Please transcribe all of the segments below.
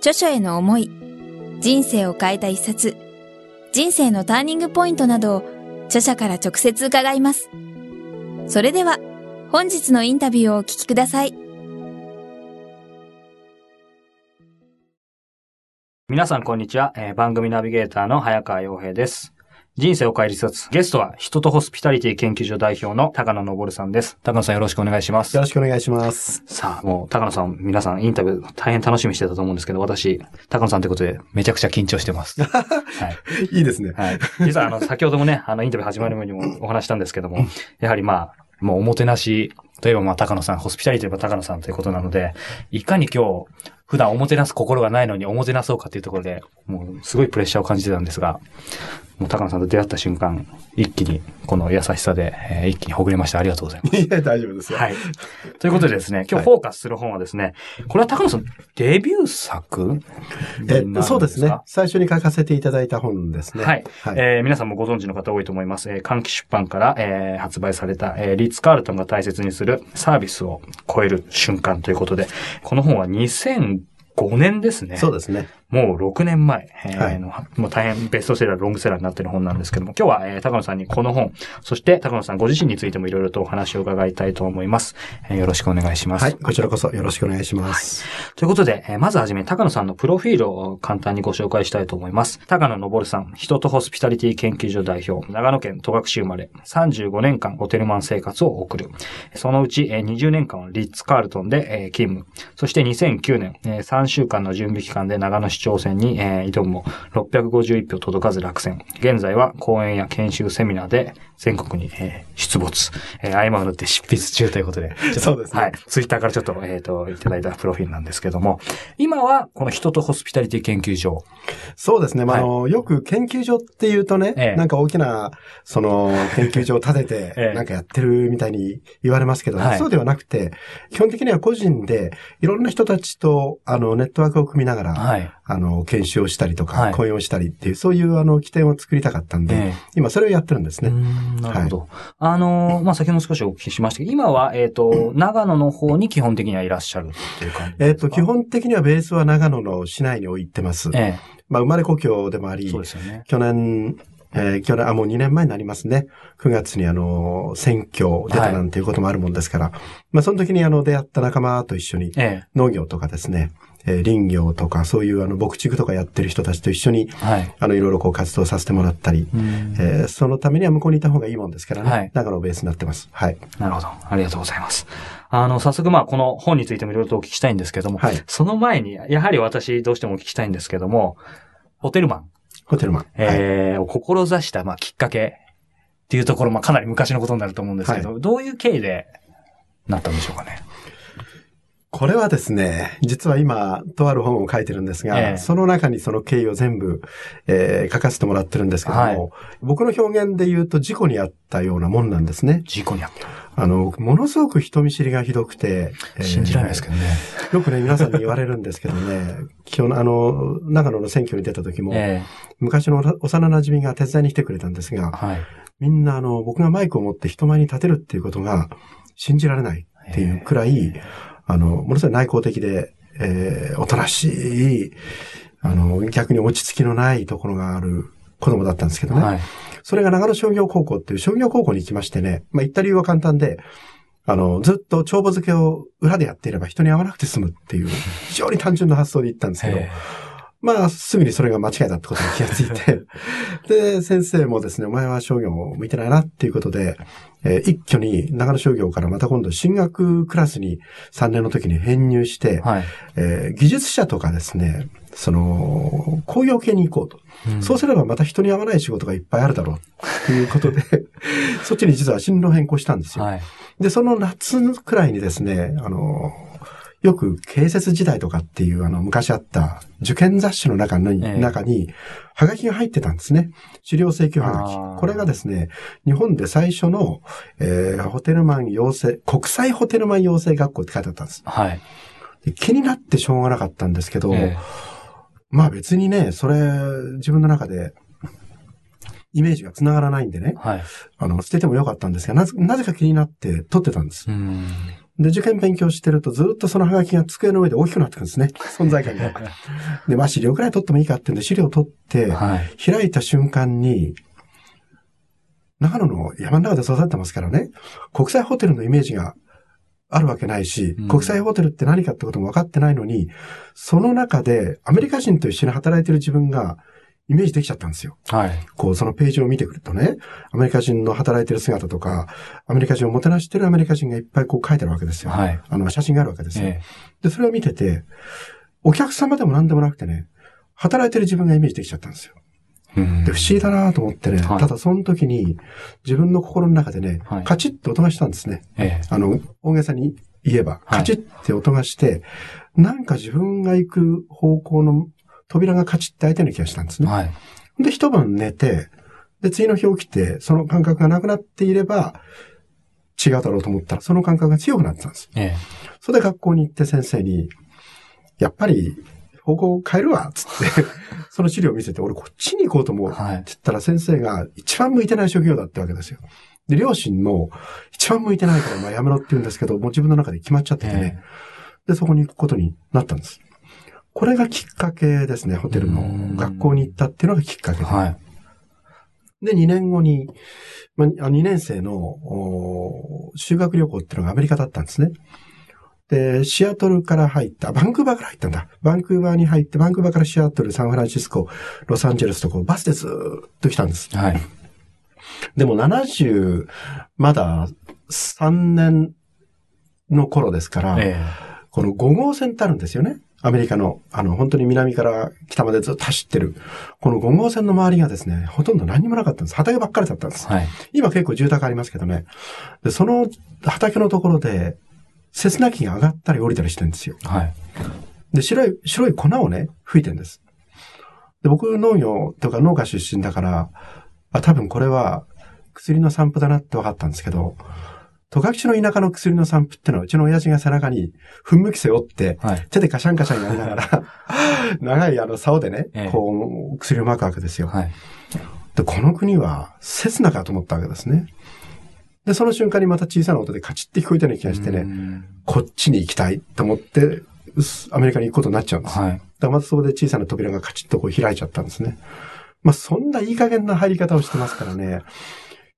著書への思い、人生を変えた一冊、人生のターニングポイントなどを著者から直接伺います。それでは、本日のインタビューをお聞きください。皆さんこんにちは、えー、番組ナビゲーターの早川洋平です。人生を変える一冊。ゲストは、人とホスピタリティ研究所代表の高野昇さんです。高野さんよろしくお願いします。よろしくお願いします。さあ、もう、高野さん、皆さんインタビュー大変楽しみにしてたと思うんですけど、私、高野さんということで、めちゃくちゃ緊張してます。はい。いいですね。はい。実は、あの、先ほどもね、あの、インタビュー始まる前にもお話したんですけども、やはりまあ、もうおもてなし、例えばまあ高野さん、ホスピタリティといえば高野さんということなので、いかに今日、普段おもてなす心がないのにおもてなそうかっていうところで、もうすごいプレッシャーを感じてたんですが、もう高野さんと出会った瞬間、一気にこの優しさで、えー、一気にほぐれました。ありがとうございます。いや、大丈夫ですよ。はい。ということでですね、今日フォーカスする本はですね、はい、これは高野さん、デビュー作えそうですね。最初に書かせていただいた本ですね。はい。はい、えー、皆さんもご存知の方多いと思います。えー、換気出版から、えー、発売された、えー、リッツ・カールトンが大切にするサービスを超える瞬間ということで、この本は2005年ですね。そうですね。もう6年前、えー、はい、のもう大変ベストセラー、ロングセラーになっている本なんですけども、今日は、えー、高野さんにこの本、そして高野さんご自身についてもいろいろとお話を伺いたいと思います、えー。よろしくお願いします。はい、こちらこそよろしくお願いします。はい、ということで、えー、まずはじめ高野さんのプロフィールを簡単にご紹介したいと思います。高野昇さん、人とホスピタリティ研究所代表、長野県戸隠生まれ、35年間ホテルマン生活を送る。そのうち、えー、20年間はリッツ・カールトンで、えー、勤務。そして2009年、えー、3週間の準備期間で長野市長選に、えー挑むも651票届かず落選。現在は講演や研修セミナーで全国に、えー、出没、えー、合間を縫って執筆中ということで。そうですね。はい。ツイッターからちょっと、えっ、ー、と、いただいたプロフィールなんですけども、今はこの人とホスピタリティ研究所。そうですね。まあ、はい、あの、よく研究所っていうとね、ええ、なんか大きな、その、研究所を建てて、なんかやってるみたいに言われますけど、ねそうではなくて、基本的には個人で、いろんな人たちと、あの、ネットワークを組みながら、はい、あの、研修をしたりとか、はい、講演をしたりっていう、そういう、あの、起点を作りたかったんで、え、今それをやってるんですね。なるほど。はい、あの、まあ、先ほど少しお聞きしましたけど、今は、えっ、ー、と、長野の方に基本的にはいらっしゃるっていう感じえっ、と、基本的にはベースは長野の市内に置いてます。ええ、まあ、生まれ故郷でもあり、そうですよね。去年、えー、去年、あ、もう2年前になりますね。9月にあの、選挙出たなんていうこともあるもんですから、はい、まあその時にあの、出会った仲間と一緒に、農業とかですね、えー、林業とか、そういうあの、牧畜とかやってる人たちと一緒に、はい、あの、いろいろこう活動させてもらったり、えー、そのためには向こうにいた方がいいもんですからね、はい、長野ベースになってます。はい。なるほど。ありがとうございます。あの、早速まあ、この本についてもいろいろとお聞きしたいんですけども、はい、その前に、やはり私どうしてもお聞きしたいんですけども、ホテルマン。ホテルマン。えー、はい、志した、まあ、きっかけっていうところ、まあ、かなり昔のことになると思うんですけど、はい、どういう経緯でなったんでしょうかね。これはですね、実は今、とある本を書いてるんですが、えー、その中にその経緯を全部、えー、書かせてもらってるんですけども、はい、僕の表現で言うと事故にあったようなもんなんですね。事故にあった。あの、ものすごく人見知りがひどくて、えー、信じられないですけどね。よくね、皆さんに言われるんですけどね、今日のあの、長野の選挙に出た時も、えー、昔の幼馴染が手伝いに来てくれたんですが、はい、みんなあの、僕がマイクを持って人前に立てるっていうことが信じられないっていうくらい、えーあの、ものすごい内向的で、えー、おとなしい、あの、逆に落ち着きのないところがある子供だったんですけどね。はい、それが長野商業高校っていう商業高校に行きましてね、まあ行った理由は簡単で、あの、ずっと帳簿付けを裏でやっていれば人に会わなくて済むっていう、非常に単純な発想で行ったんですけど、まあ、すぐにそれが間違いだってことに気がついて、で、先生もですね、お前は商業向いてないなっていうことで、えー、一挙に長野商業からまた今度進学クラスに3年の時に編入して、はい、えー、技術者とかですね、その、工業系に行こうと。うん、そうすればまた人に合わない仕事がいっぱいあるだろうということで そっちに実は進路変更したんですよ。はい、で、その夏くらいにですね、あの、よく建設時代とかっていうあの昔あった受験雑誌の中に、え中に、はがきが入ってたんですね。資料請求はがき。これがですね、日本で最初の、えー、ホテルマン養成、国際ホテルマン養成学校って書いてあったんです。はい。気になってしょうがなかったんですけど、えまあ別にね、それ、自分の中で、イメージが繋がらないんでね、はい、あの、捨ててもよかったんですが、なぜ、なぜか気になって取ってたんです。で、受験勉強してるとずっとそのハガキが机の上で大きくなってくるんですね。存在感が。で、まあ資料くらい取ってもいいかってんで資料を取って、はい、開いた瞬間に、長野の山の中で育ってますからね、国際ホテルのイメージがあるわけないし、うん、国際ホテルって何かってことも分かってないのに、その中でアメリカ人と一緒に働いてる自分がイメージできちゃったんですよ。はい。こう、そのページを見てくるとね、アメリカ人の働いてる姿とか、アメリカ人をもてなしてるアメリカ人がいっぱいこう書いてあるわけですよ。はい。あの、写真があるわけですよ。えー、で、それを見てて、お客様でも何でもなくてね、働いてる自分がイメージできちゃったんですよ。で、不思議だなと思ってね、はい、ただその時に自分の心の中でね、はい、カチッと音がしたんですね。ええ、あの、大げさに言えば、カチッって音がして、なんか自分が行く方向の扉がカチッって開いたような気がしたんですね。はい、で、一晩寝て、で、次の日起きて、その感覚がなくなっていれば、違うだろうと思ったら、その感覚が強くなってたんです。ええ、それで学校に行って先生に、やっぱり、方向を変えるわ、つって その資料を見せて、俺こっちに行こうと思う。って言ったら先生が一番向いてない職業だってわけですよ。で、両親の一番向いてないから、まあやめろって言うんですけど、もう自分の中で決まっちゃっててね。で、そこに行くことになったんです。これがきっかけですね。ホテルの学校に行ったっていうのがきっかけで。はい。で、2年後に、まあ、2年生の修学旅行っていうのがアメリカだったんですね。で、シアトルから入った、バンクーバーから入ったんだ。バンクーバーに入って、バンクーバーからシアトル、サンフランシスコ、ロサンゼルスとこうバスでずっと来たんです。はい。でも70、まだ3年の頃ですから、ええ、この5号線ってあるんですよね。アメリカの、あの、本当に南から北までずっと走ってる。この5号線の周りがですね、ほとんど何にもなかったんです。畑ばっかりだったんです。はい、今結構住宅ありますけどね。で、その畑のところで、切な機が上がったり降りたりしてるんですよ。はい。で、白い、白い粉をね、吹いてるんです。で、僕農業とか農家出身だから、あ、多分これは薬の散布だなって分かったんですけど、戸隠の田舎の薬の散布ってのは、うちの親父が背中に、ふんむき背負って、はい、手でカシャンカシャンやりながら、長いあの竿でね、ええ、こう、薬を撒くわけですよ。はい、で、この国は、刹那かと思ったわけですね。で、その瞬間にまた小さな音でカチッって聞こえたような気がしてね、こっちに行きたいと思って、アメリカに行くことになっちゃうんです。はい、だからまたそこで小さな扉がカチッとこう開いちゃったんですね。まあ、そんないい加減な入り方をしてますからね。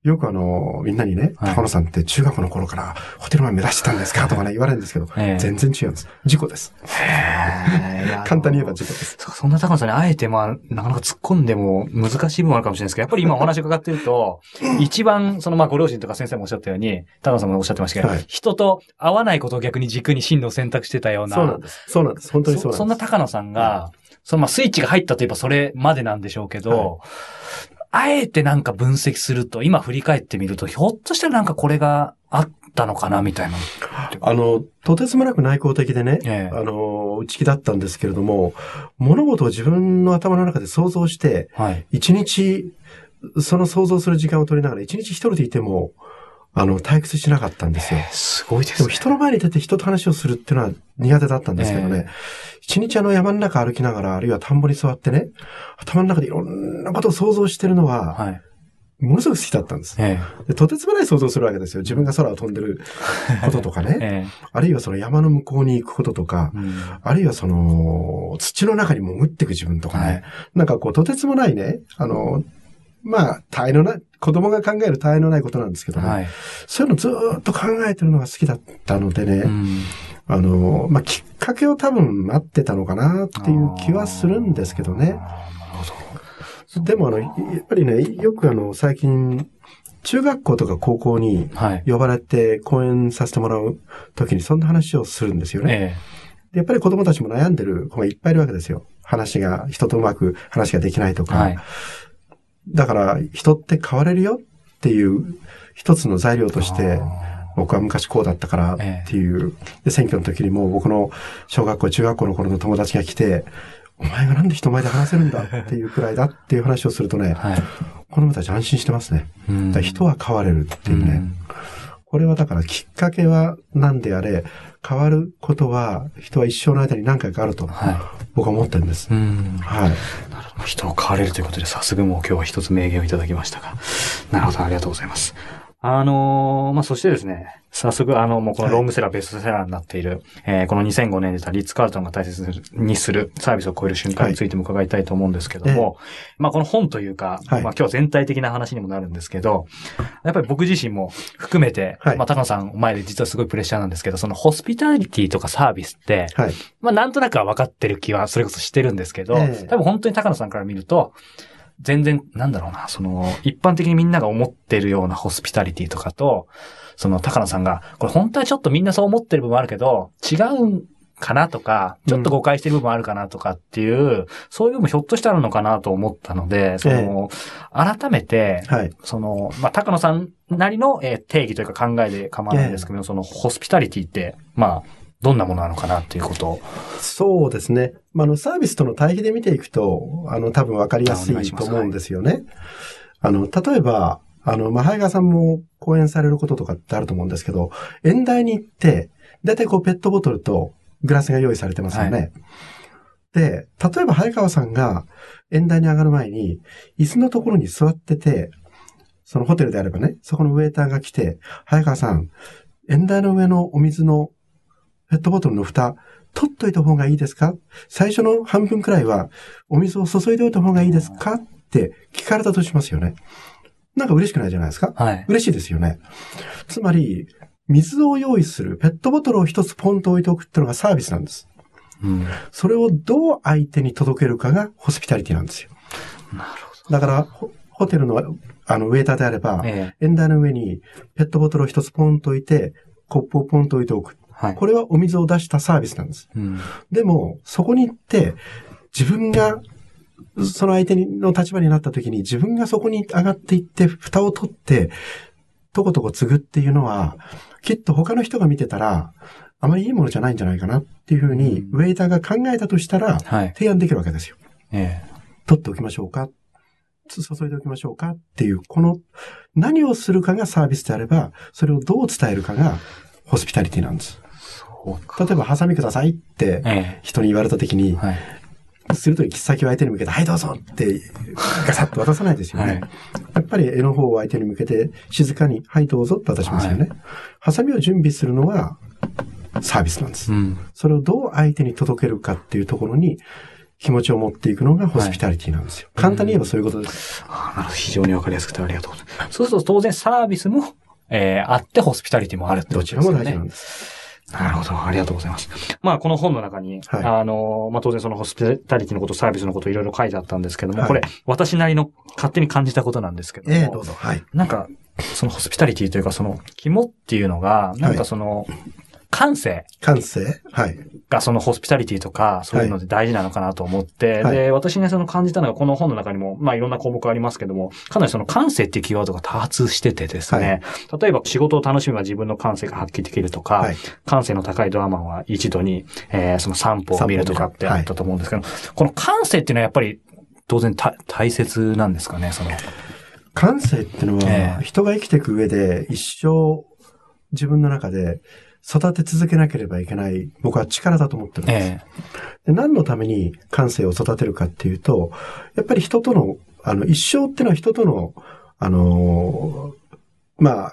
よくあの、みんなにね、高野さんって中学の頃からホテルマン目指してたんですか？とかね、言われるんですけど、全然違うんです。事故です。簡単に言えば事故です。そんな高野さんにあえてまあ、なかなか突っ込んでも難しい部分あるかもしれないですけど、やっぱり今お話伺ってると、一番そのまあご両親とか先生もおっしゃったように、高野さんもおっしゃってましたけど、はい、人と会わないことを逆に軸に進路を選択してたような。そうなんです。そうなんです。本当にそうなんです。そんな高野さんが、そのまあスイッチが入ったといえばそれまでなんでしょうけど、はいあえてなんか分析すると、今振り返ってみると、ひょっとしたらなんかこれがあったのかな、みたいな。あの、とてつもなく内向的でね、ええ、あの、内気だったんですけれども、物事を自分の頭の中で想像して、一、はい、日、その想像する時間を取りながら、一日一人でいても、あの、退屈しなかったんですよ。すごいですね。でも人の前に出て人と話をするっていうのは苦手だったんですけどね。一、日あの山の中歩きながら、あるいは田んぼに座ってね、頭の中でいろんなことを想像してるのは、はい、ものすごく好きだったんです、えで。とてつもない想像するわけですよ。自分が空を飛んでる こととかね。え、あるいはその山の向こうに行くこととか、うん、あるいはその土の中に潜っていく自分とかね。はい、なんかこうとてつもないね、あの、まあ、他愛のない、子供が考える他愛のないことなんですけどね。はい、そういうのずっと考えてるのが好きだったのでね。うん、あの、まあ、きっかけを多分待ってたのかなっていう気はするんですけどね。でもあの、やっぱりね、よくあの、最近、中学校とか高校に呼ばれて講演させてもらうときにそんな話をするんですよね。えやっぱり子供たちも悩んでる子がいっぱいいるわけですよ。話が、人とうまく話ができないとか。はい、だから人って変われるよっていう一つの材料として、僕は昔こうだったからっていう、で、選挙の時にも僕の小学校、中学校の頃の友達が来て、お前がなんで人前で話せるんだっていうくらいだっていう話をするとね、はい、子供たち安心してますね。人は変われるっていうね。これはだからきっかけは何であれ、変わることは人は一生の間に何回かあると、僕は思ってるんです。はい。なるほど。人を変われるということで、早速もう今日は一つ名言をいただきましたが。なるほど、ありがとうございます。あのー、まあ、そしてですね、早速、あの、もうこのロングセラー、ベストセラーになっている、はい、えー、この2005年に出たリッツ・カールトンが大切にするサービスを超える瞬間についても伺いたいと思うんですけども、はい、まあ、この本というか、はい、まあ、今日は全体的な話にもなるんですけど、やっぱり僕自身も含めて、はい、まあ、高野さん前で実はすごいプレッシャーなんですけど、そのホスピタリティとかサービスって、はい、まあ、なんとなくは分かってる気はそれこそしてるんですけど、えー、多分本当に高野さんから見ると、全然、なんだろうな、その、一般的にみんなが思ってるようなホスピタリティとかと、その、高野さんが、これ本当はちょっとみんなそう思ってる部分あるけど、違うんかなとか、ちょっと誤解してる部分あるかなとかっていう、うん、そういう部分ひょっとしてあるのかなと思ったので、その、えー、改めて、はい、その、まあ、高野さんなりの、えー、定義というか考えで構わないんですけど、えー、その、ホスピタリティって、まあ、どんなものなのかなっていうことを。そうですね。まあ、あの、サービスとの対比で見ていくと、あの、多分わかりやすいと思うんですよね。あの、例えば、あの、まあ、ハイガーさんも講演されることとかってあると思うんですけど、演台に行って、だいたいこうペットボトルとグラスが用意されてますよね。はい、で、例えば早川さんが演台に上がる前に、椅子のところに座ってて、そのホテルであればね、そこのウェイターが来て、早川さん、演台の上のお水のペットボトルの蓋、取っといた方がいいですか？最初の半分くらいは、お水を注いでおいた方がいいですか？って聞かれたとしますよね。なんか嬉しくないじゃないですか？はい。嬉しいですよね。つまり、水を用意する、ペットボトルを一つポンと置いておくっていうのがサービスなんです。うん。それをどう相手に届けるかがホスピタリティなんですよ。なるほど。だから、ホテルの、あの、ウェーターであれば、ええ、エンダーの上にペットボトルを一つポンと置いて、コップをポンと置いておく。はい、これはお水を出したサービスなんです。うん、でも、そこに行って、自分が、その相手の立場になった時に自分がそこに上がっていって、蓋を取って、とことこ継ぐっていうのは、きっと他の人が見てたら、あまりいいものじゃないんじゃないかなっていうふうに、ウェイターが考えたとしたら、提案できるわけですよ。はい、ええ、取っておきましょうか？注いでおきましょうか？っていう、この何をするかがサービスであれば、それをどう伝えるかがホスピタリティなんです。例えば、ハサミくださいって人に言われた時に、はい、すると、切っ先を相手に向けて、はい、どうぞって、ガサッと渡さないですよね。はい、やっぱり絵の方を相手に向けて、静かに、はい、どうぞって渡しますよね。はい、ハサミを準備するのは、サービスなんです、うん。それをどう相手に届けるかっていうところに、気持ちを持っていくのがホスピタリティなんですよ。はい、簡単に言えばそういうことです。あ。非常にわかりやすくてありがとうございます。そうすると当然サービスも、えー、あってホスピタリティもあるってことですね。どちらも大事なんです。なるほど。ありがとうございます。まあ、この本の中に、はい、あの、まあ、当然そのホスピタリティのこと、サービスのこといろいろ書いてあったんですけども、はい、これ、私なりの勝手に感じたことなんですけども、えー、どうぞ。はい。なんか、そのホスピタリティというか、その、肝っていうのが、なんかその、感性。感性？はい。がそのホスピタリティとか、そういうので大事なのかなと思って、はい、で、私ね、その感じたのが、この本の中にも、まあいろんな項目ありますけども、かなりその感性っていうキーワードが多発しててですね、はい、例えば仕事を楽しめば自分の感性が発揮できるとか、はい、感性の高いドラマは一度に、えー、その散歩を見るとかってあったと思うんですけど、この感性っていうのはやっぱり当然大切なんですかね、その。感性っていうのは、人が生きていく上で一生自分の中で育て続けなければいけない、僕は力だと思ってるんです。ええ、で何のために感性を育てるかっていうと、やっぱり人との、あの、一生っていうのは人との、あのー、まあ、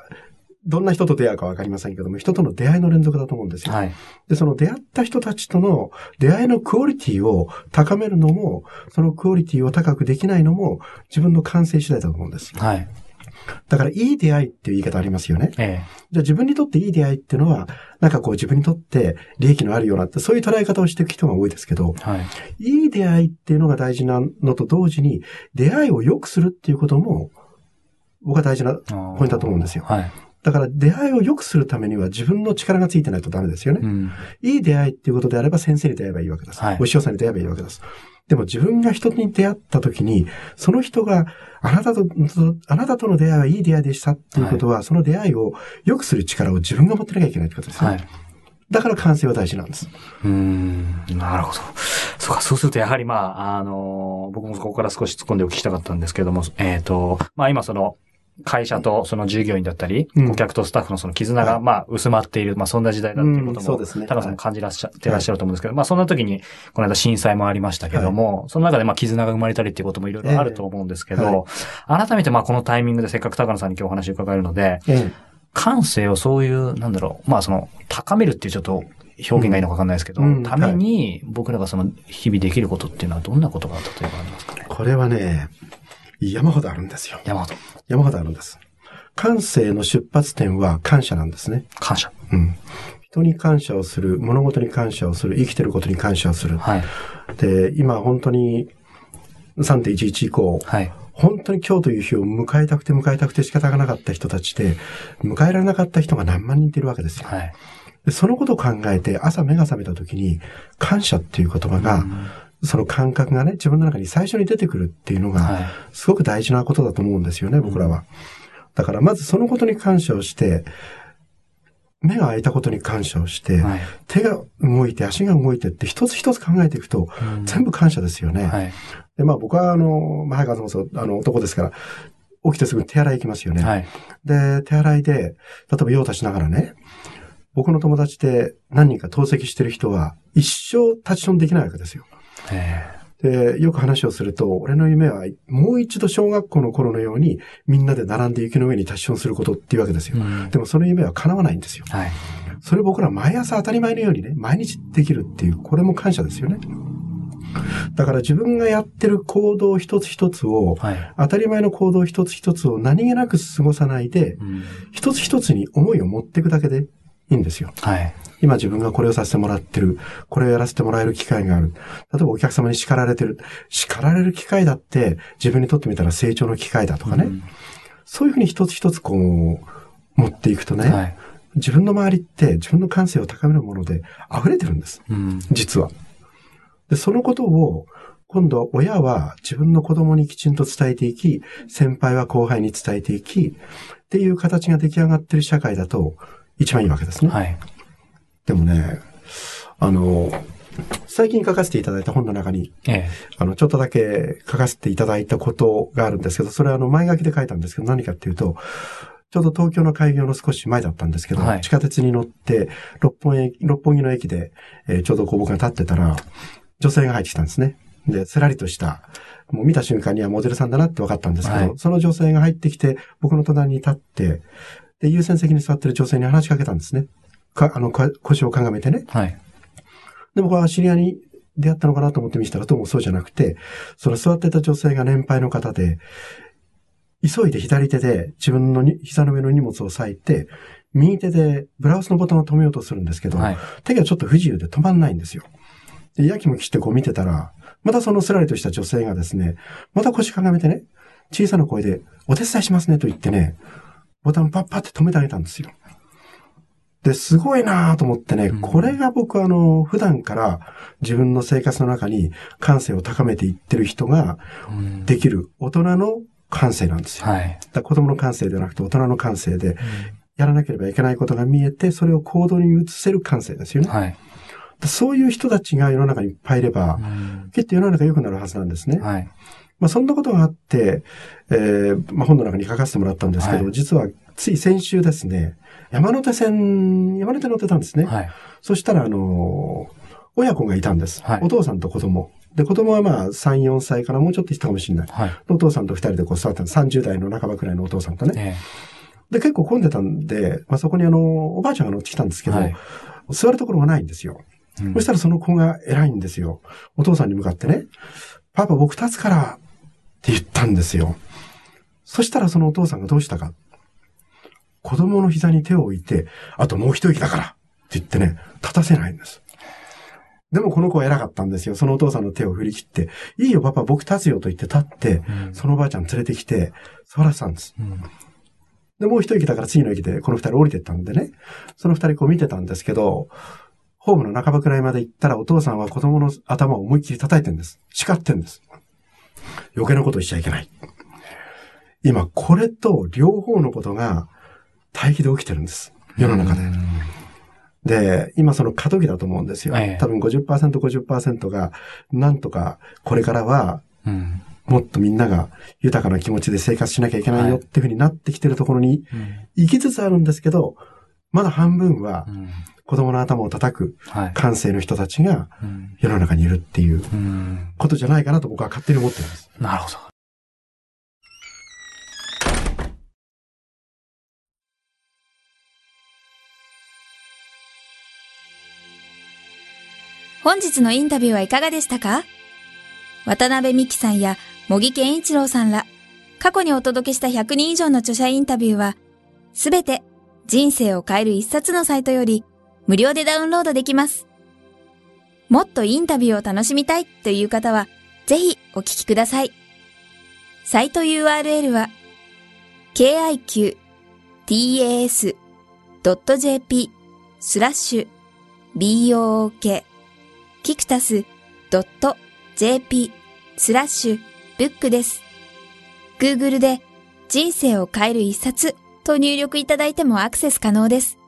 どんな人と出会うかわかりませんけども、人との出会いの連続だと思うんですよ。はい、で、その出会った人たちとの出会いのクオリティを高めるのも、そのクオリティを高くできないのも、自分の感性次第だと思うんです。はい。だから、いい出会いっていう言い方ありますよね。ええ、じゃあ自分にとっていい出会いっていうのは、なんかこう自分にとって利益のあるようなって、そういう捉え方をしていく人が多いですけど、はい、いい出会いっていうのが大事なのと同時に、出会いを良くするっていうことも、僕は大事なポイントだと思うんですよ。はい、だから出会いを良くするためには自分の力がついてないとダメですよね。うん、いい出会いっていうことであれば先生に出会えばいいわけです。はい、お師匠さんに出会えばいいわけです。でも自分が人に出会った時に、その人があなたと、あなたとの出会いはいい出会いでしたっていうことは、はい、その出会いを良くする力を自分が持ってなきゃいけないってことですね。はい。だから感性は大事なんです。うん、なるほど。そうか、そうするとやはりまあ、あの、僕もここから少し突っ込んでお聞きしたかったんですけども、えっ、ー、と、まあ今その、会社とその従業員だったり、うん、顧客とスタッフのその絆がまあ薄まっている、まあそんな時代だっていうことも、うん、ね、高さんも感じらっしゃってらっしゃると思うんですけど、はい、まあそんな時に、この間震災もありましたけども、はい、その中でまあ絆が生まれたりっていうこともいろいろあると思うんですけど、改めてまあこのタイミングでせっかく高野さんに今日お話を伺えるので、えー、感性をそういう、なんだろう、まあその、高めるっていうちょっと表現がいいのかわかんないですけど、うん、ために僕らがその日々できることっていうのはどんなことが例えばありますかね？これはね、山ほどあるんですよ。山ほど。山ほどあるんです。感性の出発点は感謝なんですね。感謝。うん。人に感謝をする、物事に感謝をする、生きてることに感謝をする。はい。で、今本当に3.11以降、はい。本当に今日という日を迎えたくて迎えたくて仕方がなかった人たちで、迎えられなかった人が何万人いるわけですよ。はい。でそのことを考えて朝目が覚めた時に、感謝っていう言葉が、その感覚がね、自分の中に最初に出てくるっていうのが、すごく大事なことだと思うんですよね、僕らは。だからまずそのことに感謝をして、目が開いたことに感謝をして、はい、手が動いて足が動いてって一つ一つ考えていくと、うん、全部感謝ですよね。はい、で、まあ僕はあの、まあ、早川さんもそう、あの男ですから、起きてすぐ手洗い行きますよね。はい、で、手洗いで、例えば用を足しながらね、僕の友達で何人か透析してる人は一生立ちションできないわけですよ。で、よく話をすると、俺の夢はもう一度小学校の頃のようにみんなで並んで雪の上に立ちションすることっていうわけですよ。うん、でもその夢は叶わないんですよ。はい、それ僕ら毎朝当たり前のようにね、毎日できるっていう、これも感謝ですよね。だから自分がやってる行動一つ一つを、はい、当たり前の行動一つ一つを何気なく過ごさないで、うん、一つ一つに思いを持っていくだけでいいんですよ。はい。今自分がこれをさせてもらってる。これをやらせてもらえる機会がある。例えばお客様に叱られてる。叱られる機会だって自分にとってみたら成長の機会だとかね。うん、そういうふうに一つ一つこう、持っていくとね、はい、自分の周りって自分の感性を高めるもので溢れてるんです。うん、実は。で、そのことを今度親は自分の子供にきちんと伝えていき、先輩は後輩に伝えていき、っていう形が出来上がってる社会だと、一番いいわけですね。はい。でもね、あの、最近書かせていただいた本の中に、ええ、あの、ちょっとだけ書かせていただいたことがあるんですけど、それはあの、前書きで書いたんですけど、何かっていうと、ちょうど東京の開業の少し前だったんですけど、はい、地下鉄に乗って、六本駅、六本木の駅で、えー、ちょうどこう僕が立ってたら、女性が入ってきたんですね。で、すらりとした、もう見た瞬間にはモデルさんだなって分かったんですけど、はい、その女性が入ってきて、僕の隣に立って、で、優先席に座ってる女性に話しかけたんですね。か、あの、腰をかがめてね。はい。で、僕は知り合いに出会ったのかなと思って見せたら、どうもそうじゃなくて、その座ってた女性が年配の方で、急いで左手で自分の膝の上の荷物を押さえて、右手でブラウスのボタンを止めようとするんですけど、はい、手がちょっと不自由で止まんないんですよ。で、やきもきしてこう見てたら、またそのすらりとした女性がですね、また腰かがめてね、小さな声で、お手伝いしますねと言ってね、ボタンパッパって止めてあげたんですよ。で、すごいなと思ってね、うん、これが僕あの、普段から自分の生活の中に感性を高めていってる人ができる大人の感性なんですよ。はい、だ子供の感性ではなくて大人の感性で、やらなければいけないことが見えて、それを行動に移せる感性ですよね。はい、そういう人たちが世の中にいっぱいいれば、うん、きっと世の中良くなるはずなんですね。はいまあ、そんなことがあって、えー、まあ、本の中に書かせてもらったんですけど、はい、実はつい先週ですね、山手線、山手乗ってたんですね。はい、そしたら、あの親子がいたんです。はい、お父さんと子供。で、子供はまあ3、4歳からもうちょっとしたかもしれない。はい、お父さんと2人でこう座った30代の半ばくらいのお父さんとね。えー、で、結構混んでたんで、まあ、そこにあの、おばあちゃんが乗ってきたんですけど、はい、座るところがないんですよ。うん、そしたらその子が偉いんですよ。お父さんに向かってね、パパ僕立つからって言ったんですよ。そしたらそのお父さんがどうしたか。子供の膝に手を置いて、あともう一息だからって言ってね、立たせないんです。でもこの子は偉かったんですよ。そのお父さんの手を振り切って、いいよパパ僕立つよと言って立って、うん、そのおばあちゃん連れてきて、座らせたんです。うん、で、もう一息だから次の駅でこの二人降りてったんでね、その二人こう見てたんですけど、ホームの半ばくらいまで行ったらお父さんは子供の頭を思いっきり叩いてるんです。叱ってんです。余計なことしちゃいけない。今、これと両方のことが対比で起きてるんです。世の中で。で、今その過渡期だと思うんですよ。多分50%、50%が、なんとかこれからは、もっとみんなが豊かな気持ちで生活しなきゃいけないよっていうふうになってきてるところに行きつつあるんですけど、まだ半分は子供の頭を叩く感性の人たちが世の中にいるっていうことじゃないかなと僕は勝手に思っています。なるほど。本日のインタビューはいかがでしたか？渡辺美希さんや茂木健一郎さんら、過去にお届けした100人以上の著者インタビューは、すべて人生を変える一冊のサイトより無料でダウンロードできます。もっとインタビューを楽しみたいという方は、ぜひお聞きください。サイト URL は、kiqtas.jp スラッシュ book キクタス .jp スラッシュブックです。Google で人生を変える一冊と入力いただいてもアクセス可能です。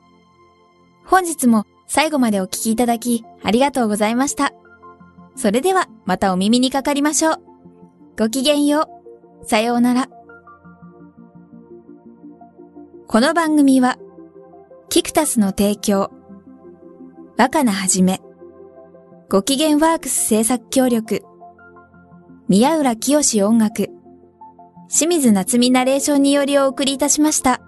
本日も最後までお聞きいただきありがとうございました。それではまたお耳にかかりましょう。ごきげんよう。さようなら。この番組は、キクタスの提供、若菜はじめ、ご機嫌ワークス制作協力、宮浦清志音楽、清水夏美ナレーションによりお送りいたしました。